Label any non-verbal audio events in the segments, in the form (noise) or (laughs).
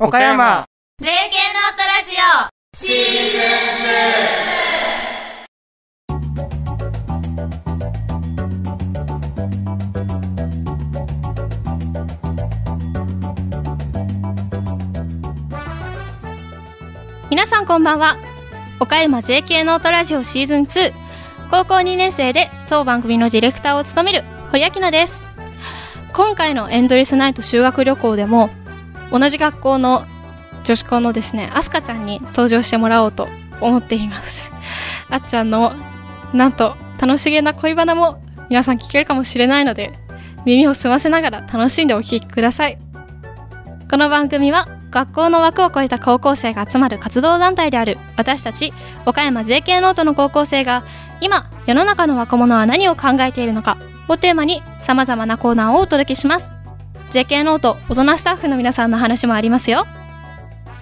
岡山。JK ノートラジオ。シーズン。皆さんこんばんは。岡山 JK ノートラジオシーズン2高校2年生で当番組のディレクターを務める堀明菜です。今回のエンドレスナイト修学旅行でも同じ学校の女子校のですねアスカちゃんに登場してもらおうと思っています。あっちゃんのなんと楽しげな恋バナも皆さん聞けるかもしれないので耳を澄ませながら楽しんでお聴きください。この番組は学校の枠を超えた高校生が集まる活動団体である私たち岡山 JK ノートの高校生が今世の中の若者は何を考えているのかをテーマにさまざまなコーナーをお届けします。JK ノート大人スタッフの皆さんの話もありますよ。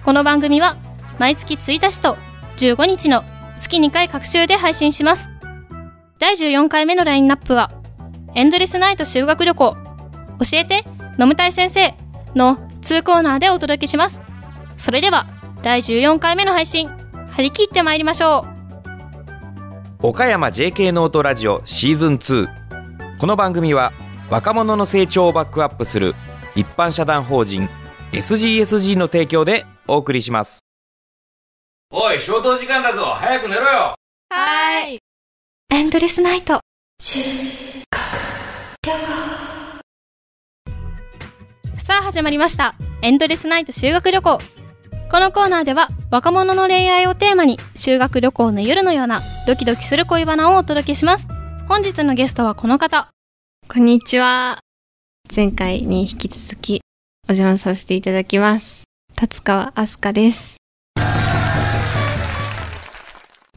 この番組は毎月1日と15日の月2回隔週で配信します。第14回目のラインナップはエンドレスナイト修学旅行。教えて飲むたい先生の2コーナーでお届けします。それでは第14回目の配信張り切ってまいりましょう。岡山 JK ノートラジオシーズン2この番組は若者の成長をバックアップする一般社団法人 SGSG の提供でお送りします。おい消灯時間だぞ。早く寝ろよ。はい。エンドレスナイト。さあ始まりました。エンドレスナイト修学旅行。このコーナーでは若者の恋愛をテーマに修学旅行の夜のようなドキドキする恋バナをお届けします。本日のゲストはこの方。こんにちは。前回に引き続きお邪魔させていただきます。達川飛鳥です。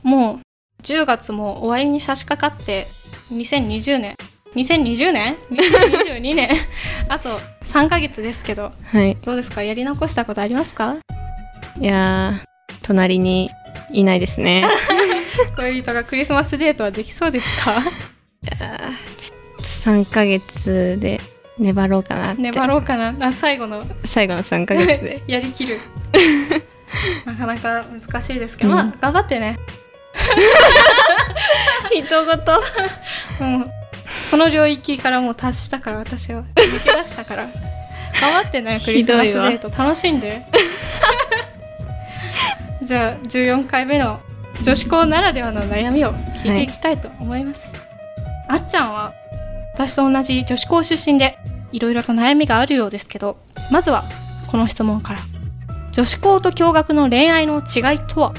もう10月も終わりに差し掛かって2020年2020年 ?2022 年？あと3ヶ月ですけどはい。どうですか？やり残したことありますか？いやー、隣にいないですね。(laughs) 恋人がクリスマスデートはできそうですか？(laughs) 3ヶ月で粘ろうかな。粘ろうかな。あ最後の。最後の3ヶ月で。(laughs) やりきる。(laughs) なかなか難しいですけど、うん。まあ頑張ってね。人ごと。(laughs) もうその領域からもう達したから私は。抜け出したから。頑張ってねクリスマスデート。楽しんで。じゃあ14回目の女子校ならではの悩みを聞いていきたいと思います、あっちゃんは私と同じ女子校出身でいろいろと悩みがあるようですけどまずはこの質問から。女子校と共学の恋愛の違いとは？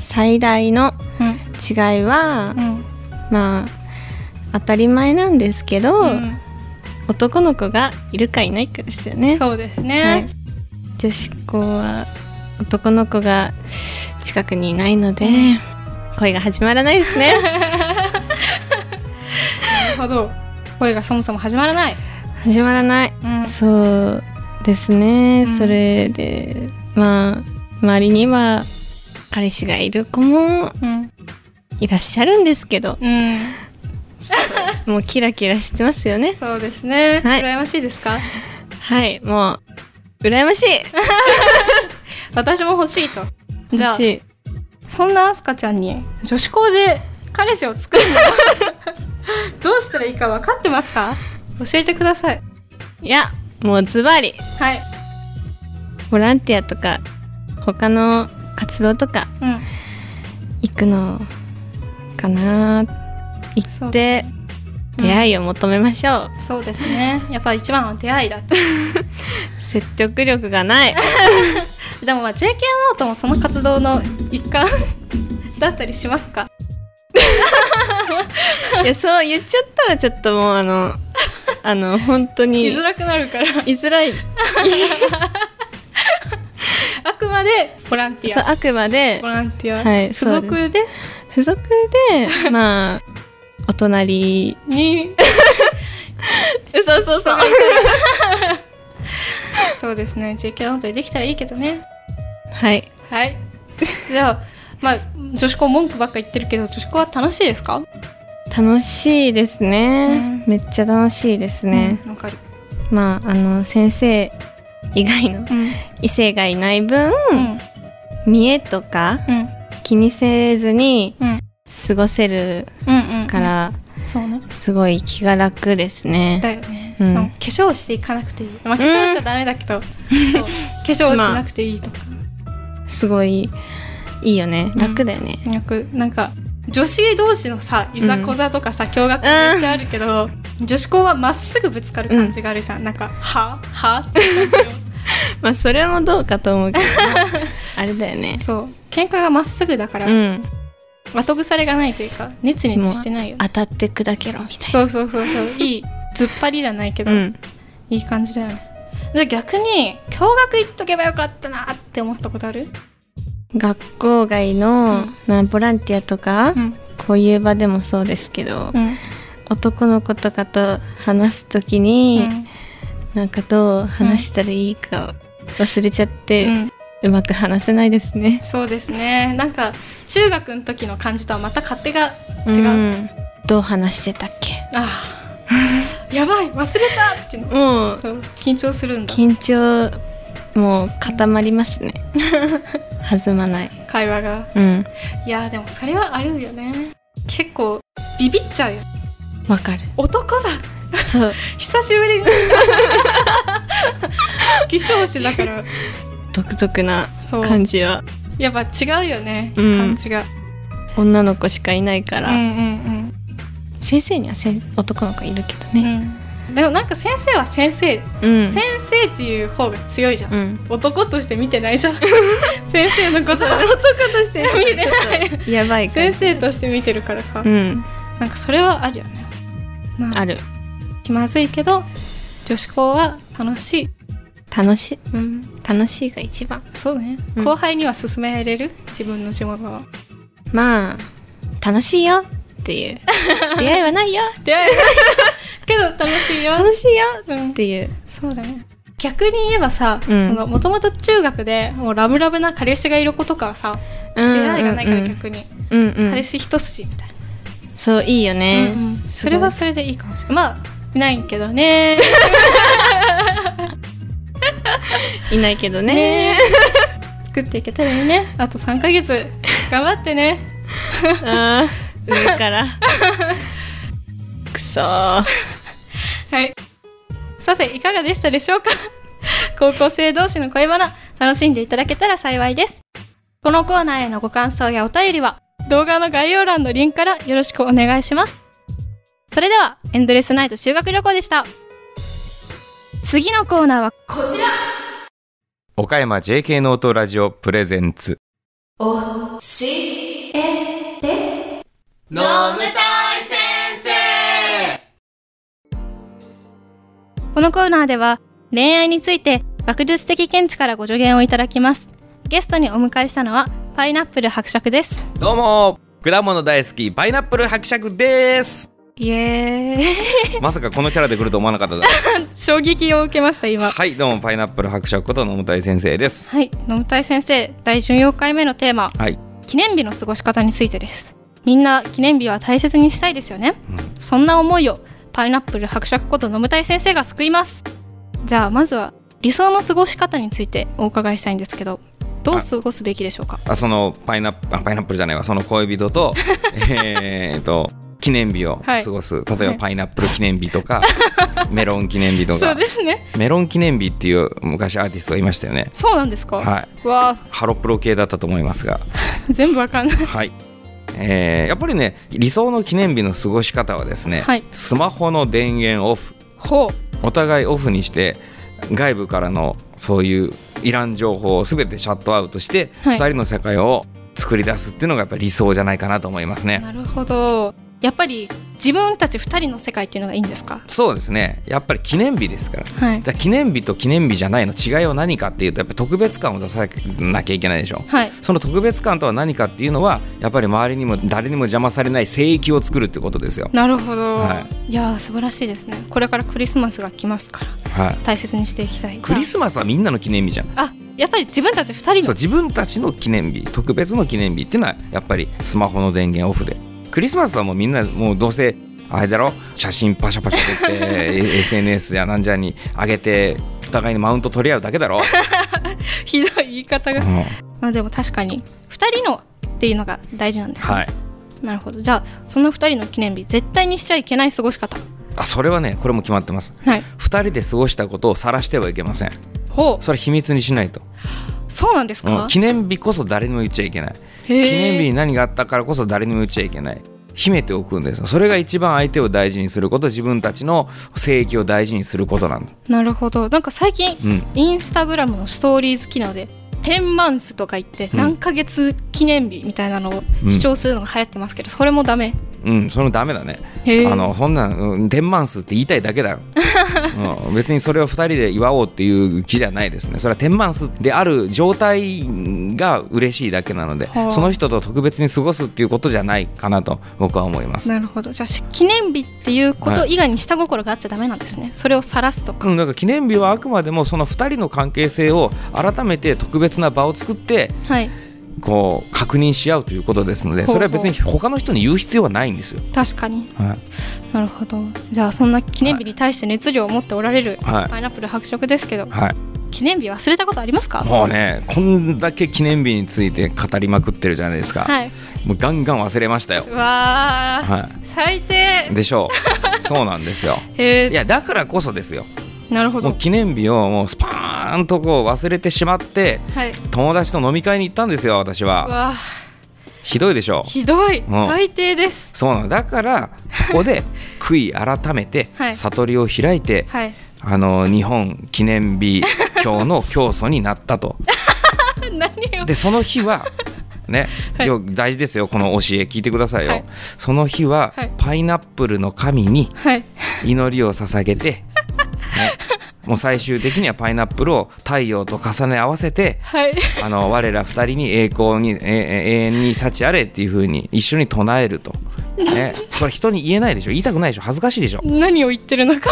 最大のうん。違いは、うん。まあ、当たり前なんですけど、うん。男の子がいるかいないかですよね。そうですはい。ね、女子校は男の子が近くにいないので、恋が始まらないですね。(laughs) なるほど。恋がそもそも始まらない、始まらない。うん。そうですね、うん。それでまあ周りには彼氏がいる子もうん。いらっしゃるんですけどうん、(laughs) もうキラキラしてますよね。そうですね、はい。羨ましいですか？はいもう羨ましい。(laughs) 私も欲しいと。じゃあそんなアスカちゃんに女子校で彼氏を作るの (laughs) どうしたらいいか分かってますか？教えてください。いやもうズバリ。はい。ボランティアとか他の活動とかうん。行くのかな行って出会いを求めましょう、そうですね。やっぱ一番は出会いだって (laughs) 説得力がない。(laughs) でもまあ JK ノートもその活動の一環 (laughs) だったりしますか？いやそう言っちゃったらちょっともうあのあの本当に言いづらくなるから。言いづらい。(laughs) あくまでボランティア。あくまでボランティア、はい付属で？付属で (laughs) まあお隣。に。そうそうそうそうですね。JK ノートでできたらいいけどね。はい。はい。(laughs) じゃあまあ女子校文句ばっか言ってるけど女子校は楽しいですか？楽しいですね、うんめっちゃ楽しいですね、うんまああの先生以外のうん。異性がいない分、うん。見栄とかうん。気にせずにうん。過ごせるから、すごい気が楽ですね。だよね、うん。うん化粧していかなくていい。まあ化粧しちゃダメだけど、化粧しなくていいとか、すごいいいよね。楽だよね。よくなんか女子同士のさいざこざとかさ、驚愕めっちゃあるけど、女子校はまっすぐぶつかる感じがあるじゃん、なんか「はは?」って感じまあそれもどうかと思うけど、(laughs) あれだよねの。そう喧嘩がまっすぐだから、うん。後腐れがないというかネチネチしてないよ当たって砕けろみたいそうそうそうそう (laughs) いい突っ張りじゃないけど、な。うん。いい感じだよねで逆に共学行っとけばよかったなって思ったことある？学校外の、まあボランティアとか、うん。こういう場でもそうですけど、うん。男の子とかと話すときに、なんかどう話したらいいか忘れちゃって、ううんまく話せないですね。そうですね。なんか中学の時の感じとはまた勝手が違う、うん。どう話してたっけ？ああ。やばい忘れたって。いうのもうそう緊張するんだ。緊張もう固まりますね。(laughs) 弾まない。会話が。うん。いやでもそれはあるよね。結構ビビっちゃうよ。わかる。男だ。そう。(laughs) 久しぶりに。(laughs) 化粧師だから。独特な感じは。やっぱ違うよね、うん。感じが。女の子しかいないから、うんうん先生には男の子いるけどうん、ね。うん、でもなんか先生は先生、うん。先生っていう方が強いじゃん、うん。男として見てないじゃん。(laughs) 先生のこと (laughs) 男として見てない。(laughs) やばい先生として見てるからさ、うん。なんかそれはあるよね、まあ、ある。気まずいけど女子校は楽しい、楽しい。うん、楽しいが一番。そうね、うん。後輩には勧められる？自分の仕事は。まあ楽しいよっていう。出会いはないよ。出会えないけど楽しいよ。楽しいようんっていう。そうだね。逆に言えばさうん。もともと中学でもうラブラブな彼氏がいる子とかはさ、出会いがないから逆に、彼氏一筋みたいな、そういいよね、それはそれでいいかもしれない。まあいないけどね。(laughs) いないけどね。作っていけたらいいね。あと3ヶ月。頑張ってね。(laughs) あー上から。(laughs) くそーはい。さていかがでしたでしょうか？(laughs) 高校生同士の恋バナ楽しんでいただけたら幸いです。このコーナーへのご感想やお便りは動画の概要欄のリンクからよろしくお願いします。それではエンドレスナイト修学旅行でした。次のコーナーはこちら。岡山 JK ノートラジオプレゼンツ。おしえて。飲むこのコーナーでは恋愛について学術的見地からご助言をいただきます。ゲストにお迎えしたのはパイナップル伯爵です。どうも果物大好きパイナップル伯爵です。イエーイ。(laughs) まさかこのキャラで来ると思わなかっただ (laughs) 衝撃を受けました今。はいどうもパイナップル伯爵こと野本先生です。はい飲むたい先生第14回目のテーマ。はい、記念日の過ごし方についてです。みんな記念日は大切にしたいですよね。うん。そんな思いをパイナップル伯爵こと飲むたい先生が救います。じゃあまずは理想の過ごし方についてお伺いしたいんですけどどう過ごすべきでしょうか？あそのパイナップあパイナップルじゃないわ。その恋人と (laughs) えーと記念日をはい。過ごす、例えはい。ばパイナップル記念日とか (laughs) メロン記念日とそうかですね。メロン記念日っていう昔アーティストがいましたよね。そうなんですか、はい。うわハロプロ系だったと思いますが。ー (laughs) 全部わかんない。はい、えーやっぱりね理想の記念日の過ごし方はですね、はい。スマホの電源オフ。ほお互いオフにして外部からのそういういらん情報を全てシャットアウトして、はい。2人の世界を作り出すっていうのがやっぱり理想じゃないかなと思いますね。うなるほどやっぱり自分たち2人の世界っていうのがいいんですか？そうですね。やっぱり記念日ですから。はい。記念日と記念日じゃないの違いは何かっていうとやっぱ特別感を出さなきゃいけないでしょはい。その特別感とは何かっていうのはやっぱり周りにも誰にも邪魔されない聖域を作るってことですよ。なるほど、、はい。やー素晴らしいですね。これからクリスマスが来ますからはい、大切にしていきたい。クリスマスはみんなの記念日じゃん。ああやっぱり自分たち2人の。そう自分たちの記念日特別の記念日っていうのはやっぱりスマホの電源オフでクリスマスはもうみんなもうどうせあれだろ写真パシャパシャ撮って SNS やなんじゃに上げて互いにマウント取り合うだけだろ、(laughs) ひどい言い方が。うん。まあでも確かに2人のっていうのが大事なんですね、はい。なるほど。じゃあその2人の記念日絶対にしちゃいけない過ごし方。あそれはねこれも決まってます。はい。2人で過ごしたことを晒してはいけません。ほう。それ秘密にしないと、そうなんですか、うん。記念日こそ誰にも言っちゃいけない。記念日に何があったからこそ誰にも言っちゃいけない。秘めておくんですそれが一番相手を大事にすること自分たちの正義を大事にすることなんだ。なるほど。なんか最近うん。インスタグラムのストーリーズ機能でテンマンスとか言ってうん。何ヶ月記念日みたいなのをうん。主張するのが流行ってますけど、それもダメうんそれもダメだね。あのそんなうん天満数って言いたいだけだよ、(laughs) うん、別にそれを2人で祝おうっていう気じゃないですね。それは天満数である状態が嬉しいだけなのではあ。その人と特別に過ごすっていうことじゃないかなと僕は思います。なるほど。じゃあし記念日っていうこと以外に下心があっちゃダメなんですね。それを晒すとか。うん、だから記念日はあくまでもその2人の関係性を改めて特別な場を作ってはいこう確認し合うということですのでそれは別に他の人に言う必要はないんですよ。確かに。はい。なるほど。じゃあそんな記念日に対して熱量を持っておられるはい。パイナップル伯爵ですけどはい、記念日忘れたことありますか？もうねこんだけ記念日について語りまくってるじゃないですか、はい。もうガンガン忘れましたよ。うわー、は最低。い、でしょう。(laughs) そうなんですよ。へいやだからこそですよ。ーなるほど。もう記念日をもうスパーンとこう忘れてしまってはい友達と飲み会に行ったんですよ私うは。わひどいでしょ？ーひどい、ん。最低です。そうなの。だからそこで (laughs) 悔い改めてはい。悟りを開いて、はい。あの日本記念日 (laughs) 今日の教祖になったと。(laughs) でその日はね、はい。よ大事ですよこの教え聞いてくださいよ、はい。その日は、はい。パイナップルの神にはい。祈りを捧げて、ね、もう最終的にはパイナップルを太陽と重ね合わせてはい。あの我ら二人に栄光にええ永遠に幸あれっていう風に一緒に唱えると、ね、それ人に言えないでしょ。言いたくないでしょ。恥ずかしいでしょ、何を言ってるのか。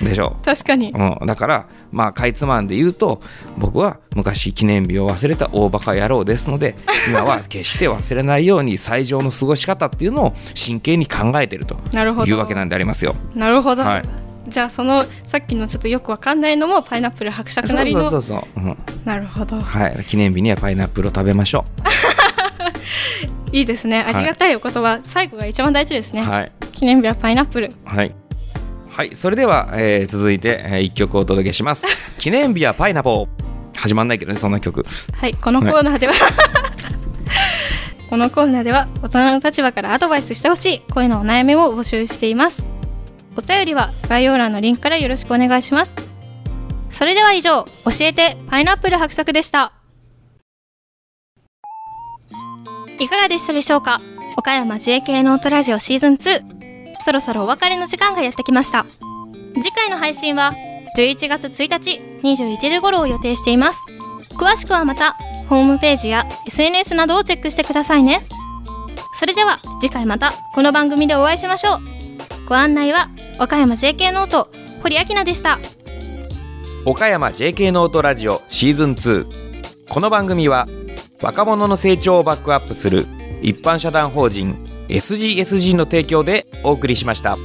うん、でしょ。確かに。うん、だからまあかいつまんで言うと僕は昔記念日を忘れた大バカ野郎ですので今は決して忘れないように最上の過ごし方っていうのを真剣に考えてるというわけなんでありますよ。なるほど、はいじゃあそのさっきのちょっとよくわかんないのもパイナップル伯爵なりのそうそうそう、う。ん。なるほど。はい、記念日にはパイナップルを食べましょ (laughs) いいですね。ありがたいお言葉、最後が一番大事ですね、う。はい、記念日はパイナップル。はい。はい、それでは、えー続いて、え1曲お届けします。(laughs) 記念日はパイナポー。始まんないけどねそんな曲。はい。このコーナーでは、(laughs) このコーナーでは大人の立場からアドバイスしてほしい声のお悩みを募集していますお便りは概要欄のリンクからよろしくお願いします。それでは以上教えてパイナップル伯爵でした。いかがでしたでしょうか？岡山 JK ノートラジオシーズン2そろそろお別れの時間がやってきました。次回の配信は11月1日21時頃を予定しています。詳しくはまたホームページや SNS などをチェックしてくださいね。それでは次回またこの番組でお会いしましょう。ご案内は岡山 JK ノート堀明菜でした岡山 JK ノートラジオシーズン2この番組は若者の成長をバックアップする一般社団法人 SGSG の提供でお送りしました。